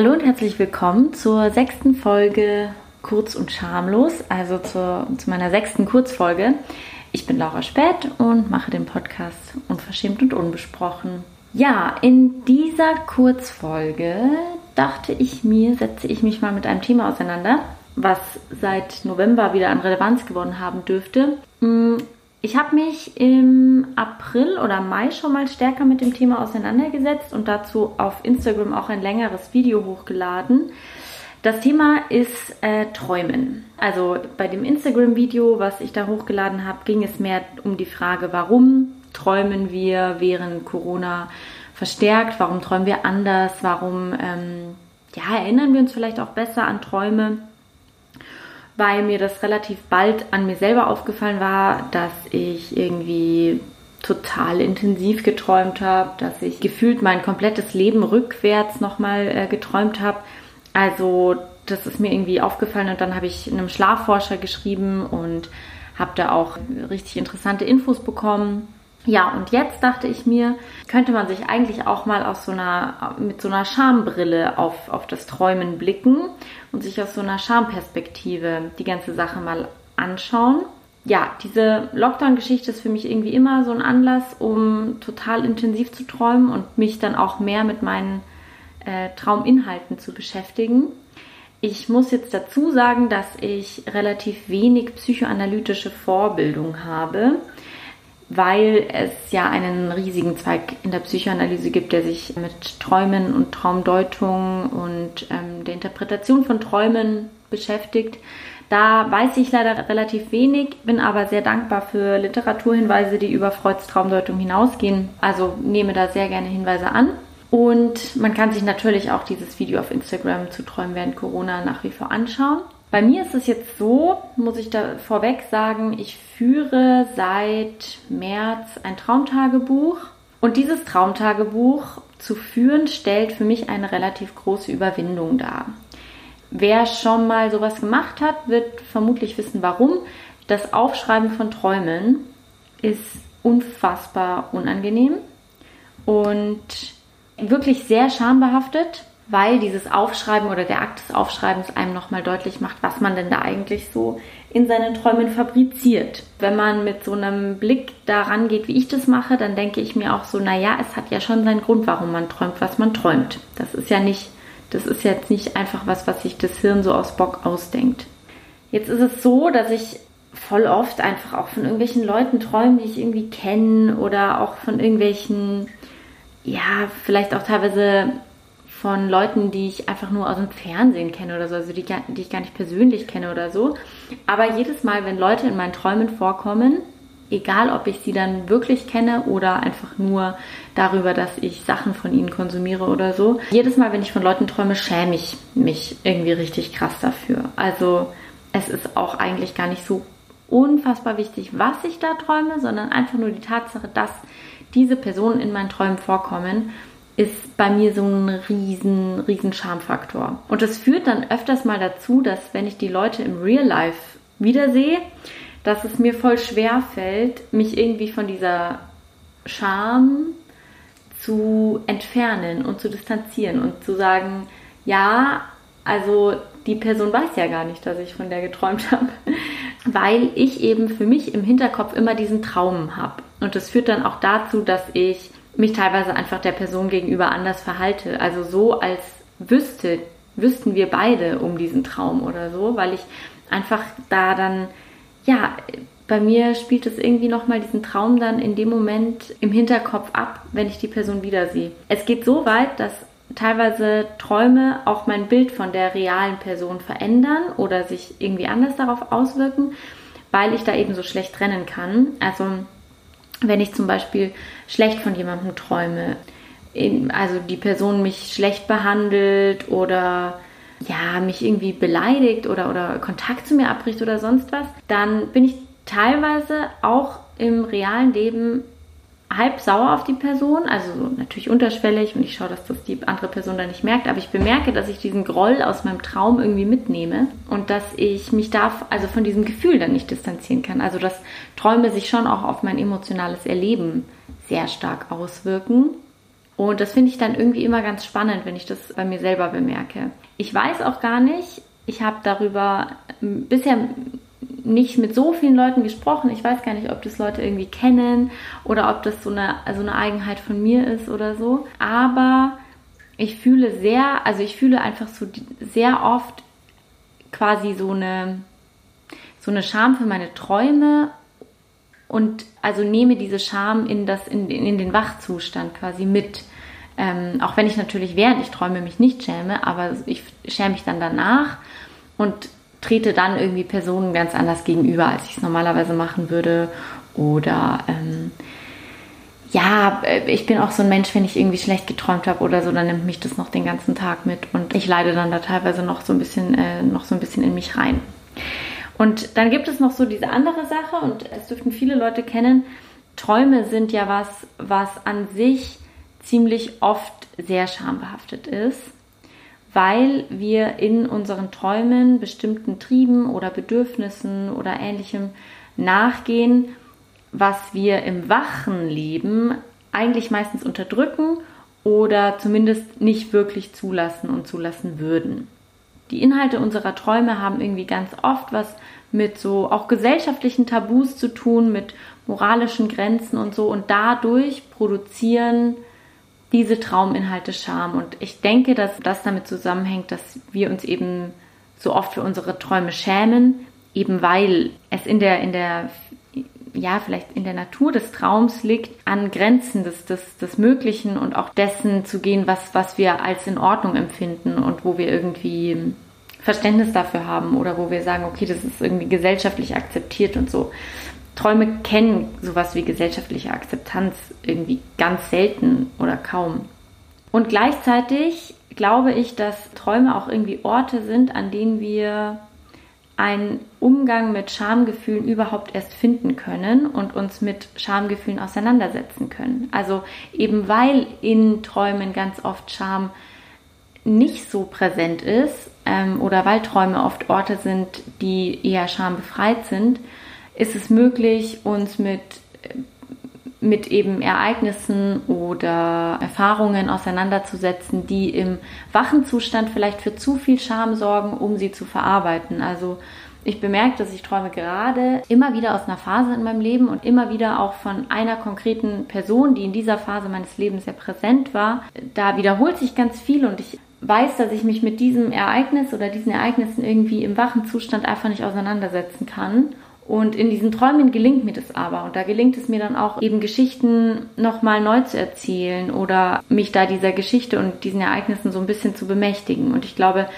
Hallo und herzlich willkommen zur sechsten Folge Kurz und Schamlos, also zur, zu meiner sechsten Kurzfolge. Ich bin Laura Spät und mache den Podcast Unverschämt und Unbesprochen. Ja, in dieser Kurzfolge dachte ich mir, setze ich mich mal mit einem Thema auseinander, was seit November wieder an Relevanz gewonnen haben dürfte. Ich habe mich im April oder Mai schon mal stärker mit dem Thema auseinandergesetzt und dazu auf Instagram auch ein längeres Video hochgeladen. Das Thema ist äh, Träumen. Also bei dem Instagram-Video, was ich da hochgeladen habe, ging es mehr um die Frage, warum träumen wir während Corona verstärkt, warum träumen wir anders, warum ähm, ja, erinnern wir uns vielleicht auch besser an Träume weil mir das relativ bald an mir selber aufgefallen war, dass ich irgendwie total intensiv geträumt habe, dass ich gefühlt mein komplettes Leben rückwärts nochmal äh, geträumt habe. Also das ist mir irgendwie aufgefallen und dann habe ich einem Schlafforscher geschrieben und habe da auch richtig interessante Infos bekommen. Ja, und jetzt dachte ich mir, könnte man sich eigentlich auch mal aus so einer, mit so einer Schambrille auf, auf das Träumen blicken und sich aus so einer Schamperspektive die ganze Sache mal anschauen. Ja, diese Lockdown-Geschichte ist für mich irgendwie immer so ein Anlass, um total intensiv zu träumen und mich dann auch mehr mit meinen äh, Trauminhalten zu beschäftigen. Ich muss jetzt dazu sagen, dass ich relativ wenig psychoanalytische Vorbildung habe weil es ja einen riesigen Zweig in der Psychoanalyse gibt, der sich mit Träumen und Traumdeutung und ähm, der Interpretation von Träumen beschäftigt. Da weiß ich leider relativ wenig, bin aber sehr dankbar für Literaturhinweise, die über Freuds Traumdeutung hinausgehen. Also nehme da sehr gerne Hinweise an. Und man kann sich natürlich auch dieses Video auf Instagram zu Träumen während Corona nach wie vor anschauen. Bei mir ist es jetzt so, muss ich da vorweg sagen, ich führe seit März ein Traumtagebuch. Und dieses Traumtagebuch zu führen, stellt für mich eine relativ große Überwindung dar. Wer schon mal sowas gemacht hat, wird vermutlich wissen, warum. Das Aufschreiben von Träumen ist unfassbar unangenehm und wirklich sehr schambehaftet weil dieses Aufschreiben oder der Akt des Aufschreibens einem nochmal deutlich macht, was man denn da eigentlich so in seinen Träumen fabriziert. Wenn man mit so einem Blick daran geht, wie ich das mache, dann denke ich mir auch so, naja, es hat ja schon seinen Grund, warum man träumt, was man träumt. Das ist ja nicht, das ist jetzt nicht einfach was, was sich das Hirn so aus Bock ausdenkt. Jetzt ist es so, dass ich voll oft einfach auch von irgendwelchen Leuten träume, die ich irgendwie kenne oder auch von irgendwelchen, ja, vielleicht auch teilweise von Leuten, die ich einfach nur aus dem Fernsehen kenne oder so, also die, die ich gar nicht persönlich kenne oder so. Aber jedes Mal, wenn Leute in meinen Träumen vorkommen, egal ob ich sie dann wirklich kenne oder einfach nur darüber, dass ich Sachen von ihnen konsumiere oder so. Jedes Mal, wenn ich von Leuten träume, schäme ich mich irgendwie richtig krass dafür. Also es ist auch eigentlich gar nicht so unfassbar wichtig, was ich da träume, sondern einfach nur die Tatsache, dass diese Personen in meinen Träumen vorkommen ist bei mir so ein riesen, riesen Charmfaktor. Und das führt dann öfters mal dazu, dass wenn ich die Leute im Real Life wiedersehe, dass es mir voll schwer fällt, mich irgendwie von dieser Charme zu entfernen und zu distanzieren und zu sagen, ja, also die Person weiß ja gar nicht, dass ich von der geträumt habe, weil ich eben für mich im Hinterkopf immer diesen Traum habe. Und das führt dann auch dazu, dass ich mich teilweise einfach der Person gegenüber anders verhalte. Also so, als wüsste, wüssten wir beide um diesen Traum oder so, weil ich einfach da dann, ja, bei mir spielt es irgendwie nochmal diesen Traum dann in dem Moment im Hinterkopf ab, wenn ich die Person wiedersehe. Es geht so weit, dass teilweise Träume auch mein Bild von der realen Person verändern oder sich irgendwie anders darauf auswirken, weil ich da eben so schlecht trennen kann. Also wenn ich zum Beispiel schlecht von jemandem träume, also die Person mich schlecht behandelt oder ja, mich irgendwie beleidigt oder, oder Kontakt zu mir abbricht oder sonst was, dann bin ich teilweise auch im realen Leben halb sauer auf die Person, also natürlich unterschwellig und ich schaue, dass das die andere Person da nicht merkt, aber ich bemerke, dass ich diesen Groll aus meinem Traum irgendwie mitnehme und dass ich mich da also von diesem Gefühl dann nicht distanzieren kann. Also dass Träume sich schon auch auf mein emotionales Erleben sehr stark auswirken Und das finde ich dann irgendwie immer ganz spannend, wenn ich das bei mir selber bemerke. Ich weiß auch gar nicht, ich habe darüber bisher nicht mit so vielen Leuten gesprochen. Ich weiß gar nicht, ob das Leute irgendwie kennen oder ob das so eine, so eine Eigenheit von mir ist oder so. Aber ich fühle sehr, also ich fühle einfach so sehr oft quasi so eine, so eine Scham für meine Träume und also nehme diese Scham in, das, in, in den Wachzustand quasi mit. Ähm, auch wenn ich natürlich während ich träume mich nicht schäme, aber ich schäme mich dann danach und trete dann irgendwie Personen ganz anders gegenüber, als ich es normalerweise machen würde. Oder ähm, ja, äh, ich bin auch so ein Mensch, wenn ich irgendwie schlecht geträumt habe oder so, dann nimmt mich das noch den ganzen Tag mit und ich leide dann da teilweise noch so ein bisschen, äh, noch so ein bisschen in mich rein. Und dann gibt es noch so diese andere Sache und es dürften viele Leute kennen. Träume sind ja was, was an sich ziemlich oft sehr schambehaftet ist weil wir in unseren Träumen bestimmten Trieben oder Bedürfnissen oder ähnlichem nachgehen, was wir im wachen Leben eigentlich meistens unterdrücken oder zumindest nicht wirklich zulassen und zulassen würden. Die Inhalte unserer Träume haben irgendwie ganz oft was mit so auch gesellschaftlichen Tabus zu tun, mit moralischen Grenzen und so und dadurch produzieren diese Trauminhalte Scham. Und ich denke, dass das damit zusammenhängt, dass wir uns eben so oft für unsere Träume schämen, eben weil es in der, in der, ja, vielleicht in der Natur des Traums liegt, an Grenzen des, des, des Möglichen und auch dessen zu gehen, was, was wir als in Ordnung empfinden und wo wir irgendwie Verständnis dafür haben oder wo wir sagen, okay, das ist irgendwie gesellschaftlich akzeptiert und so. Träume kennen sowas wie gesellschaftliche Akzeptanz irgendwie ganz selten oder kaum. Und gleichzeitig glaube ich, dass Träume auch irgendwie Orte sind, an denen wir einen Umgang mit Schamgefühlen überhaupt erst finden können und uns mit Schamgefühlen auseinandersetzen können. Also eben weil in Träumen ganz oft Scham nicht so präsent ist ähm, oder weil Träume oft Orte sind, die eher schambefreit sind, ist es möglich, uns mit, mit eben Ereignissen oder Erfahrungen auseinanderzusetzen, die im wachen Zustand vielleicht für zu viel Scham sorgen, um sie zu verarbeiten. Also ich bemerke, dass ich träume gerade immer wieder aus einer Phase in meinem Leben und immer wieder auch von einer konkreten Person, die in dieser Phase meines Lebens sehr präsent war. Da wiederholt sich ganz viel und ich weiß, dass ich mich mit diesem Ereignis oder diesen Ereignissen irgendwie im wachen Zustand einfach nicht auseinandersetzen kann. Und in diesen Träumen gelingt mir das aber. Und da gelingt es mir dann auch, eben Geschichten nochmal neu zu erzählen oder mich da dieser Geschichte und diesen Ereignissen so ein bisschen zu bemächtigen. Und ich glaube,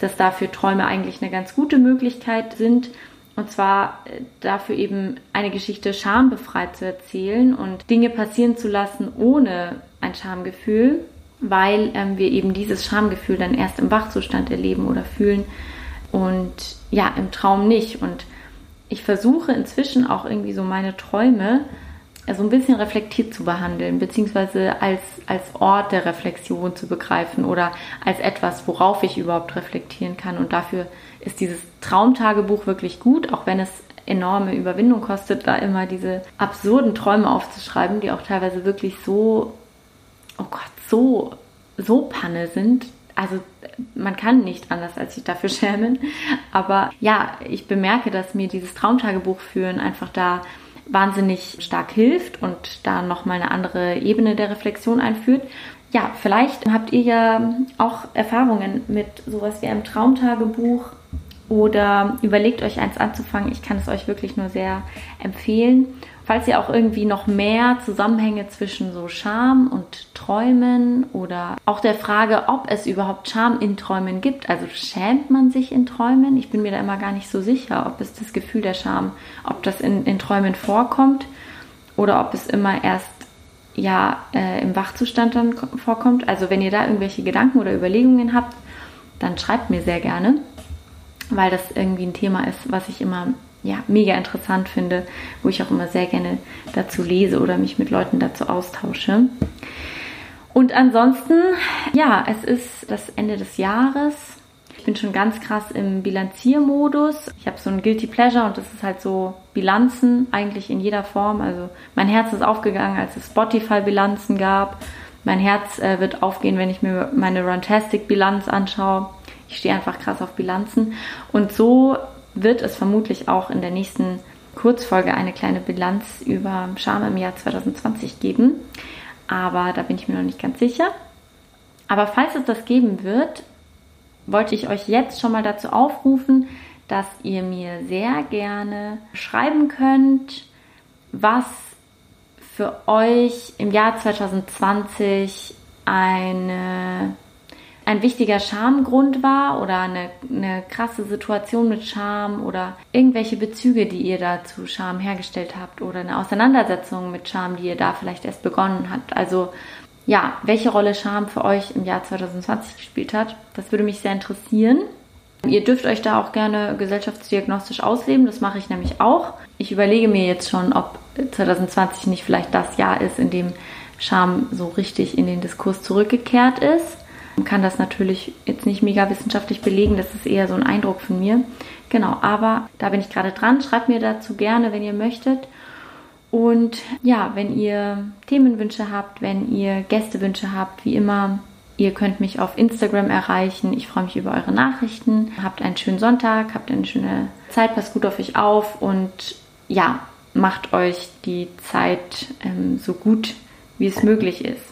dass dafür Träume eigentlich eine ganz gute Möglichkeit sind. Und zwar äh, dafür eben eine Geschichte schambefreit zu erzählen und Dinge passieren zu lassen ohne ein Schamgefühl, weil ähm, wir eben dieses Schamgefühl dann erst im Wachzustand erleben oder fühlen und ja, im Traum nicht. Und ich versuche inzwischen auch irgendwie so meine Träume so ein bisschen reflektiert zu behandeln, beziehungsweise als, als Ort der Reflexion zu begreifen oder als etwas, worauf ich überhaupt reflektieren kann. Und dafür ist dieses Traumtagebuch wirklich gut, auch wenn es enorme Überwindung kostet, da immer diese absurden Träume aufzuschreiben, die auch teilweise wirklich so, oh Gott, so, so Panne sind, also man kann nicht anders als sich dafür schämen. Aber ja, ich bemerke, dass mir dieses Traumtagebuch führen einfach da wahnsinnig stark hilft und da nochmal eine andere Ebene der Reflexion einführt. Ja, vielleicht habt ihr ja auch Erfahrungen mit sowas wie einem Traumtagebuch oder überlegt euch eins anzufangen. Ich kann es euch wirklich nur sehr empfehlen. Falls ihr auch irgendwie noch mehr Zusammenhänge zwischen so Scham und Träumen oder auch der Frage, ob es überhaupt Scham in Träumen gibt, also schämt man sich in Träumen? Ich bin mir da immer gar nicht so sicher, ob es das Gefühl der Scham, ob das in, in Träumen vorkommt oder ob es immer erst ja äh, im Wachzustand dann vorkommt. Also wenn ihr da irgendwelche Gedanken oder Überlegungen habt, dann schreibt mir sehr gerne, weil das irgendwie ein Thema ist, was ich immer ja, mega interessant finde, wo ich auch immer sehr gerne dazu lese oder mich mit Leuten dazu austausche. Und ansonsten, ja, es ist das Ende des Jahres. Ich bin schon ganz krass im Bilanziermodus. Ich habe so ein Guilty Pleasure und das ist halt so Bilanzen eigentlich in jeder Form. Also mein Herz ist aufgegangen, als es Spotify-Bilanzen gab Mein Herz äh, wird aufgehen, wenn ich mir meine Runtastic-Bilanz anschaue. Ich stehe einfach krass auf Bilanzen. Und so wird es vermutlich auch in der nächsten Kurzfolge eine kleine Bilanz über Scham im Jahr 2020 geben. Aber da bin ich mir noch nicht ganz sicher. Aber falls es das geben wird, wollte ich euch jetzt schon mal dazu aufrufen, dass ihr mir sehr gerne schreiben könnt, was für euch im Jahr 2020 eine, ein wichtiger Schamgrund war oder eine, eine krasse Situation mit Scham oder irgendwelche Bezüge, die ihr da zu Scham hergestellt habt oder eine Auseinandersetzung mit Scham, die ihr da vielleicht erst begonnen habt. Also ja, welche Rolle Scham für euch im Jahr 2020 gespielt hat. Das würde mich sehr interessieren. Ihr dürft euch da auch gerne gesellschaftsdiagnostisch ausleben, das mache ich nämlich auch. Ich überlege mir jetzt schon, ob 2020 nicht vielleicht das Jahr ist, in dem Scham so richtig in den Diskurs zurückgekehrt ist. Kann das natürlich jetzt nicht mega wissenschaftlich belegen, das ist eher so ein Eindruck von mir. Genau, aber da bin ich gerade dran. Schreibt mir dazu gerne, wenn ihr möchtet. Und ja, wenn ihr Themenwünsche habt, wenn ihr Gästewünsche habt, wie immer, ihr könnt mich auf Instagram erreichen. Ich freue mich über eure Nachrichten. Habt einen schönen Sonntag, habt eine schöne Zeit, passt gut auf euch auf und ja, macht euch die Zeit ähm, so gut, wie es möglich ist.